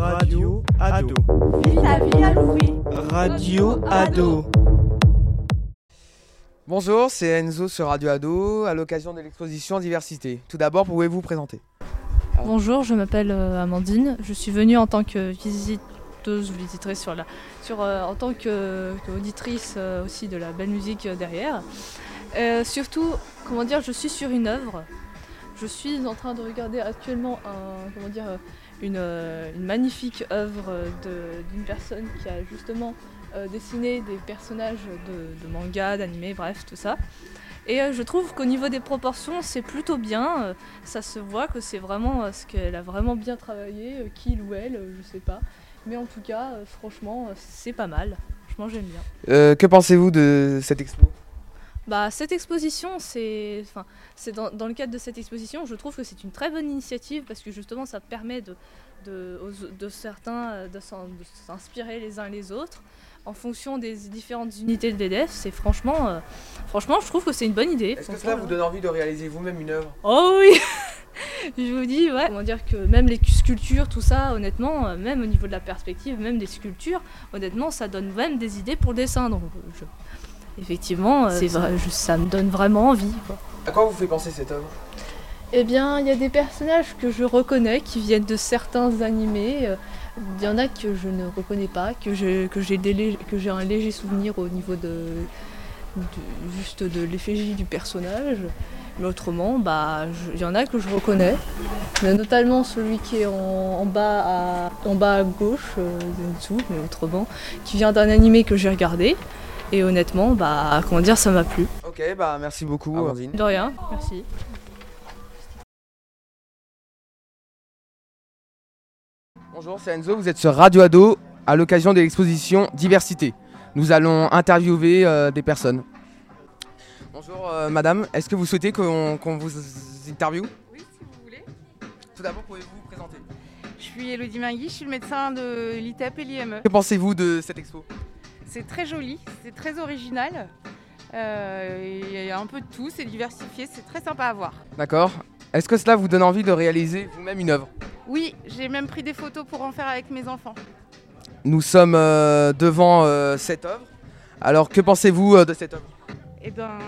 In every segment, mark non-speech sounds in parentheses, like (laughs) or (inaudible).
Radio Ado. La vie à Louis. Radio Ado. Bonjour, c'est Enzo sur Radio Ado à l'occasion de l'exposition Diversité. Tout d'abord, pouvez-vous vous présenter? Bonjour, je m'appelle euh, Amandine. Je suis venue en tant que visiteuse, visitrice sur la, sur, euh, en tant que, que auditrice euh, aussi de la belle musique euh, derrière. Euh, surtout, comment dire, je suis sur une œuvre. Je suis en train de regarder actuellement un, comment dire, euh, une, euh, une magnifique œuvre d'une personne qui a justement euh, dessiné des personnages de, de manga, d'anime, bref, tout ça. Et euh, je trouve qu'au niveau des proportions, c'est plutôt bien. Ça se voit que c'est vraiment ce qu'elle a vraiment bien travaillé, qu'il ou elle, je sais pas. Mais en tout cas, franchement, c'est pas mal. Franchement, j'aime bien. Euh, Que pensez-vous de cette expo? Bah, cette exposition, c'est, enfin, c'est dans, dans le cadre de cette exposition, je trouve que c'est une très bonne initiative parce que justement, ça permet de, de, aux- de certains euh, de s'inspirer les uns les autres en fonction des différentes unités de l'EDF. C'est franchement, euh, franchement, je trouve que c'est une bonne idée. Est-ce que cela vous donne envie de réaliser vous-même une œuvre? Oh oui (laughs) Je vous dis, ouais. Comment dire que même les sculptures, tout ça, honnêtement, euh, même au niveau de la perspective, même des sculptures, honnêtement, ça donne même des idées pour le dessin. Donc, euh, je- effectivement, euh, c'est vrai, je- ça me donne vraiment envie. Quoi. À quoi vous fait penser cette œuvre Eh bien, il y a des personnages que je reconnais qui viennent de certains animés. Il y en a que je ne reconnais pas, que j'ai que un léger souvenir au niveau de, de- juste de l'effigie du personnage. Mais autrement, bah, il y en a que je reconnais. Mais notamment celui qui est en, en bas, à, en bas à gauche, euh, en dessous, mais autrement, qui vient d'un animé que j'ai regardé. Et honnêtement, bah, comment dire, ça m'a plu. Ok, bah merci beaucoup, Amandine. De rien, merci. Bonjour, c'est Enzo, vous êtes sur Radio Ado à l'occasion de l'exposition Diversité. Nous allons interviewer euh, des personnes. Bonjour euh, madame, est-ce que vous souhaitez qu'on qu'on vous interviewe? Oui, si vous voulez. Tout d'abord, pouvez-vous vous présenter? Je suis Elodie Mingui, je suis le médecin de l'ITEP et l'IME. Que pensez-vous de cette expo? C'est très joli, c'est très original. Euh, Il y a un peu de tout, c'est diversifié, c'est très sympa à voir. D'accord. Est-ce que cela vous donne envie de réaliser vous-même une œuvre? Oui, j'ai même pris des photos pour en faire avec mes enfants. Nous sommes euh, devant euh, cette œuvre. Alors, que pensez-vous euh, de cette œuvre? Et ben,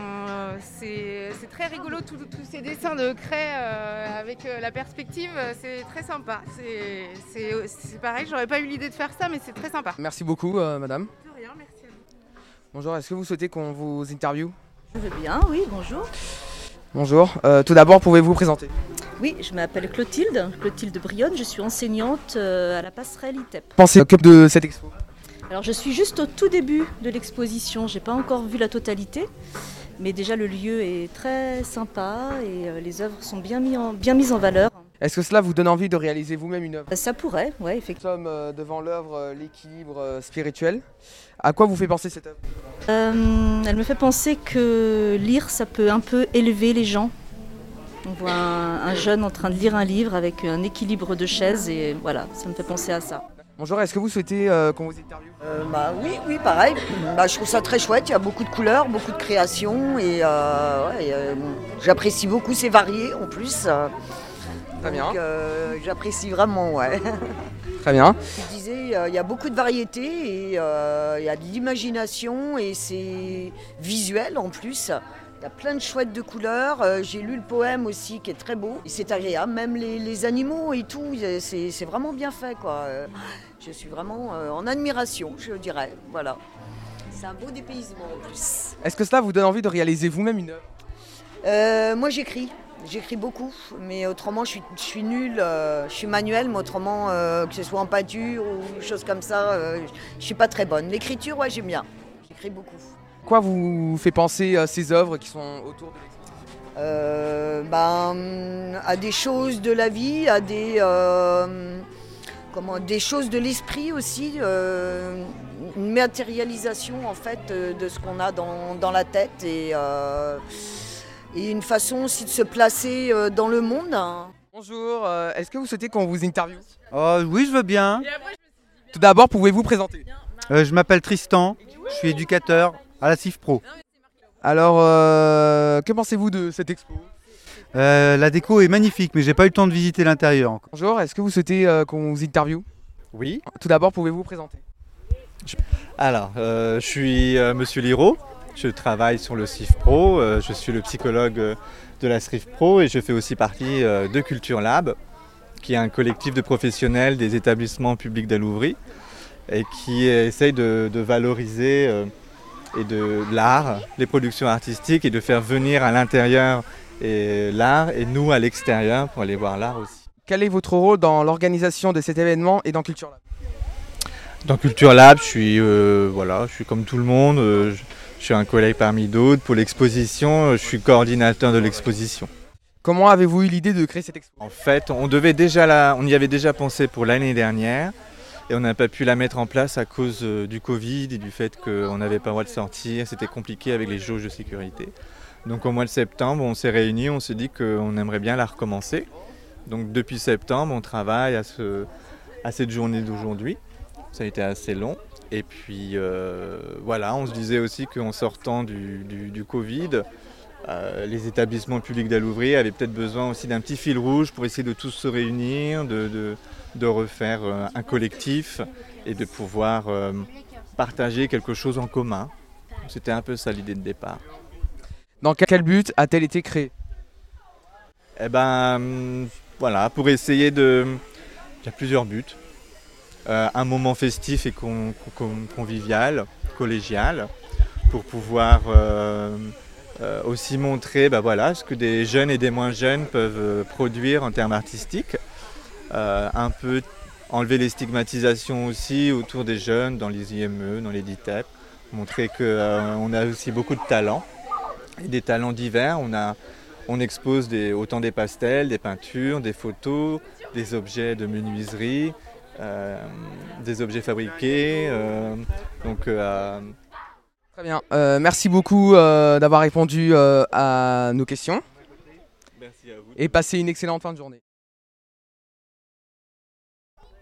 c'est c'est très rigolo, tous tous ces dessins de craie euh, avec euh, la perspective, c'est très sympa. C'est- C'est c'est pareil, j'aurais pas eu l'idée de faire ça, mais c'est très sympa. Merci beaucoup, euh, madame. De rien, merci à vous. Bonjour, est-ce que vous souhaitez qu'on vous interviewe? Je veux bien, oui, bonjour. Bonjour. Euh, tout d'abord, pouvez-vous vous présenter? Oui, je m'appelle Clotilde, Clotilde Brionne, je suis enseignante euh, à la passerelle ITEP. Pensez que de cette expo Alors je suis juste au tout début de l'exposition, j'ai pas encore vu la totalité, mais déjà le lieu est très sympa et euh, les œuvres sont bien, mis en- bien mises en valeur. Est-ce que cela vous donne envie de réaliser vous-même une œuvre? Ça pourrait, Nous effectivement. sommes euh, devant l'œuvre euh, L'équilibre spirituel. À quoi vous fait penser cette œuvre? Euh, elle me fait penser que lire, ça peut un peu élever les gens. On voit un, un jeune en train de lire un livre avec un équilibre de chaises et voilà, ça me fait penser à ça. Bonjour, est-ce que vous souhaitez euh, qu'on vous interviewe? Euh, bah, oui, oui, pareil. Bah, je trouve ça très chouette. Il y a beaucoup de couleurs, beaucoup de créations. Et euh, ouais, euh, j'apprécie beaucoup. C'est varié en plus. euh, Très bien. euh, j'apprécie vraiment, ouais. (laughs) Très bien. Je disais, il y a beaucoup de variétés et il y a de l'imagination et c'est visuel en plus. Il y a plein de chouettes de couleurs. Euh, J'ai lu le poème aussi qui est très beau. C'est agréable. Même les, les animaux et tout, c'est c'est vraiment bien fait. Quoi. Euh, Je suis vraiment euh, en admiration, je dirais. Voilà. C'est un beau dépaysement en plus. Est-ce que cela vous donne envie de réaliser vous-même une œuvre? Euh, moi j'écris. J'écris beaucoup, mais autrement je suis, je suis nulle. euh, je suis manuelle, mais autrement, euh, que ce soit en peinture ou choses comme ça, euh, je suis pas très bonne. L'écriture, ouais, j'aime bien. J'écris beaucoup. Quoi vous fait penser euh, ces œuvres qui sont autour de l'expo Euh, ben, à des choses de la vie, à des, euh, comment, des choses de l'esprit aussi, euh, une matérialisation en fait euh, de ce qu'on a dans, dans la tête et, euh, et une façon aussi de se placer dans le monde. Bonjour, est-ce que vous souhaitez qu'on vous interviewe? Oh, oui, je veux bien. Tout d'abord, pouvez-vous présenter? Euh, je m'appelle Tristan, je suis éducateur à la CIF Pro. Alors, euh, que pensez-vous de cette expo? Euh, la déco est magnifique, mais j'ai pas eu le temps de visiter l'intérieur. Bonjour, est-ce que vous souhaitez euh, qu'on vous interviewe Oui. Tout d'abord, pouvez-vous vous présenter Alors, euh, je suis euh, Monsieur Liro. Je travaille sur le CIF Pro. euh, je suis le psychologue de la CIF Pro et je fais aussi partie euh, de Culture Lab, qui est un collectif de professionnels des établissements publics d'Alouvry et qui essaye de, de valoriser euh, et de l'art, les productions artistiques et de faire venir à l'intérieur l'art et nous à l'extérieur pour aller voir l'art aussi. Quel est votre rôle dans l'organisation de cet événement et dans Culture Lab? Dans Culture Lab, je suis, euh, voilà, je suis comme tout le monde. euh, je, je suis un collègue parmi d'autres. Pour l'exposition, euh, je suis coordinateur de l'exposition. Comment avez-vous eu l'idée de créer cette expo? En fait, on, devait déjà la, on y avait déjà pensé pour l'année dernière. Et on n'a pas pu la mettre en place à cause euh, du Covid et du fait qu'on n'avait pas le droit de sortir. C'était compliqué avec les jauges de sécurité. Donc au mois de septembre, on s'est réunis, on s'est dit qu'on aimerait bien la recommencer. Donc depuis septembre, on travaille à, ce, à cette journée d'aujourd'hui. Ça a été assez long. Et puis euh, voilà, on se disait aussi qu'en sortant du, du- du Covid, euh, les établissements publics d'Alouvry avaient peut-être besoin aussi d'un petit fil rouge pour essayer de tous se réunir, de, de- de refaire euh, un collectif et de pouvoir euh, partager quelque chose en commun. C'était un peu ça l'idée de départ. Dans quel but a-t-elle été créée? Eh ben voilà, pour essayer de... Il y a plusieurs buts. Euh, un moment festif et con- con- convivial, collégial, pour pouvoir euh, aussi montrer bah voilà, ce que des jeunes et des moins jeunes peuvent euh, produire en termes artistiques. Euh, un peu enlever les stigmatisations aussi autour des jeunes dans les IME, dans les DITEP. Montrer qu'on a aussi beaucoup de talents, et des talents divers. On a on expose des- autant des pastels, des peintures, des photos, des objets de menuiserie, euh, des objets fabriqués. euh, donc, euh, Très bien. Euh, merci beaucoup euh, d'avoir répondu euh, à nos questions merci à vous. et passez une excellente fin de journée.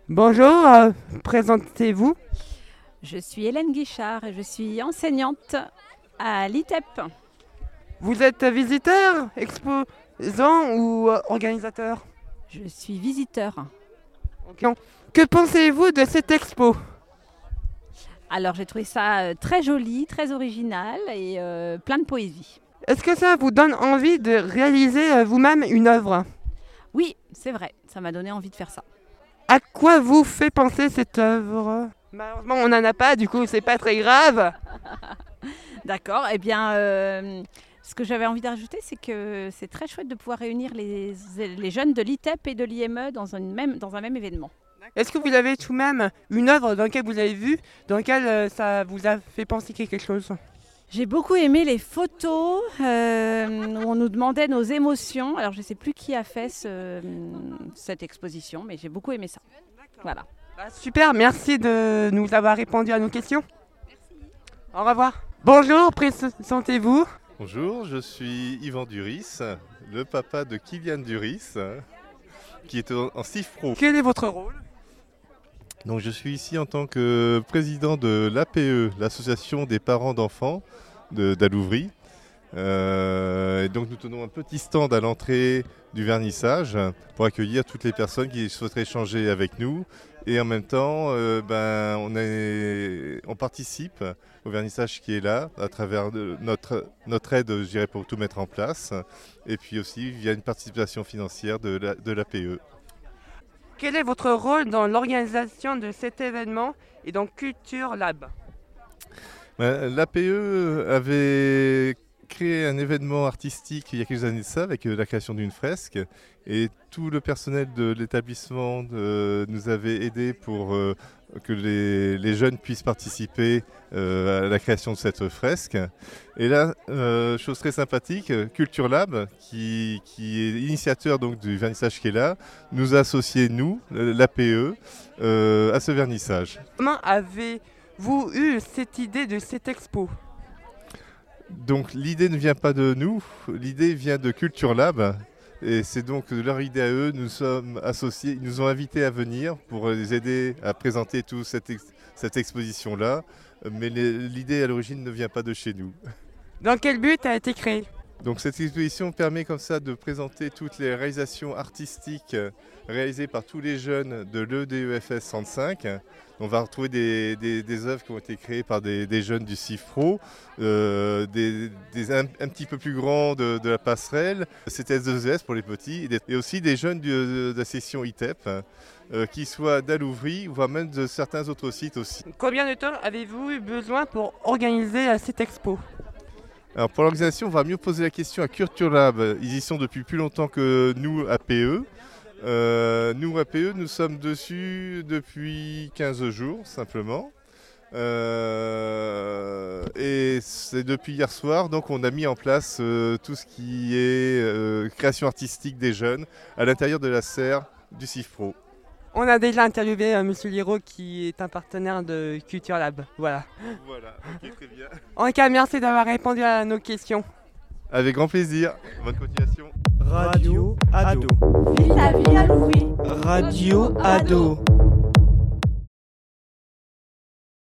Bonjour, euh, présentez-vous. Je suis Hélène Guichard et je suis enseignante à l'ITEP. Vous êtes visiteur, exposant ou euh, organisateur? Je suis visiteur. Ok. Que pensez-vous de cette expo? Alors j'ai trouvé ça euh, très joli, très original et euh, plein de poésie. Est-ce que ça vous donne envie de réaliser euh, vous-même une œuvre? Oui, c'est vrai, ça m'a donné envie de faire ça. À quoi vous fait penser cette œuvre? Malheureusement, on n'en a pas, du coup, c'est pas très grave. (laughs) D'accord, eh bien euh, ce que j'avais envie d'ajouter, c'est que c'est très chouette de pouvoir réunir les, les jeunes de l'ITEP et de l'IME dans, une même, dans un même événement. Est-ce que vous avez tout de même une œuvre dans laquelle vous avez vu, dans laquelle euh, ça vous a fait penser quelque chose? J'ai beaucoup aimé les photos euh, où on nous demandait nos émotions. Alors je ne sais plus qui a fait ce- cette exposition, mais j'ai beaucoup aimé ça. Voilà. Bah, Super, merci de nous avoir répondu à nos questions. Au revoir. Bonjour, présentez-vous. Bonjour, je suis Yvan Duris, le papa de Kylian Duris, qui est en en CIF Pro. Quel est votre rôle? Donc je suis ici en tant que président de l'APE, l'association des parents d'enfants de- d'Alouvry. Euh, et donc nous tenons un petit stand à l'entrée du vernissage pour accueillir toutes les personnes qui souhaiteraient échanger avec nous. Et en même temps, euh, ben, on, est- on participe au vernissage qui est là à travers de- notre, notre aide, je dirais, pour tout mettre en place. Et puis aussi via une participation financière de la- de l'APE. Quel est votre rôle dans l'organisation de cet événement et dans Culture Lab Ben, L'APE avait créé un événement artistique il y a quelques années de ça avec euh, la création d'une fresque. Et tout le personnel de l'établissement euh, nous avait aidé pour euh, que les, les jeunes puissent participer euh, à la création de cette fresque. Et là, euh, chose très sympathique, Culture Lab, qui, qui est initiateur donc, du vernissage qui est là, nous a associés, nous, l'APE, euh, à ce vernissage. Comment avez-vous eu cette idée de cette expo? Donc l'idée ne vient pas de nous, l'idée vient de Culture Lab. Et c'est donc leur idée à eux, nous sommes associés, ils nous ont invités à venir pour les aider à présenter toute cette, ex- cette exposition-là. Mais l'idée à l'origine ne vient pas de chez nous. Dans quel but a été créé? Donc cette exposition permet comme ça de présenter toutes les réalisations artistiques euh, réalisées par tous les jeunes de l'EDEFS 105. On va retrouver des, des- des œuvres qui ont été créées par des, des jeunes du CIFRO, euh, des, un, un petit peu plus grands de, de la passerelle, CTS2ES pour les petits, et, et aussi des jeunes du- de la session ITEP, euh, qui soient d'Alouvry, voire même de certains autres sites aussi. Combien de temps avez-vous eu besoin pour organiser euh, cette expo? Alors pour l'organisation, on va mieux poser la question à Culture Lab. Ils y sont depuis plus longtemps que nous à PE. Euh, nous à PE, nous sommes dessus depuis 15 jours simplement. Euh, et c'est depuis hier soir, donc on a mis en place euh, tout ce qui est euh, création artistique des jeunes à l'intérieur de la serre du CIFPRO. On a déjà interviewé euh, Monsieur Liro qui est un partenaire de Culture Lab. Voilà. Voilà, ok, très bien. En tout cas, merci d'avoir répondu à nos questions. Avec grand plaisir. Bonne continuation. Radio Ado. Vive la vie à Louis Radio Ado.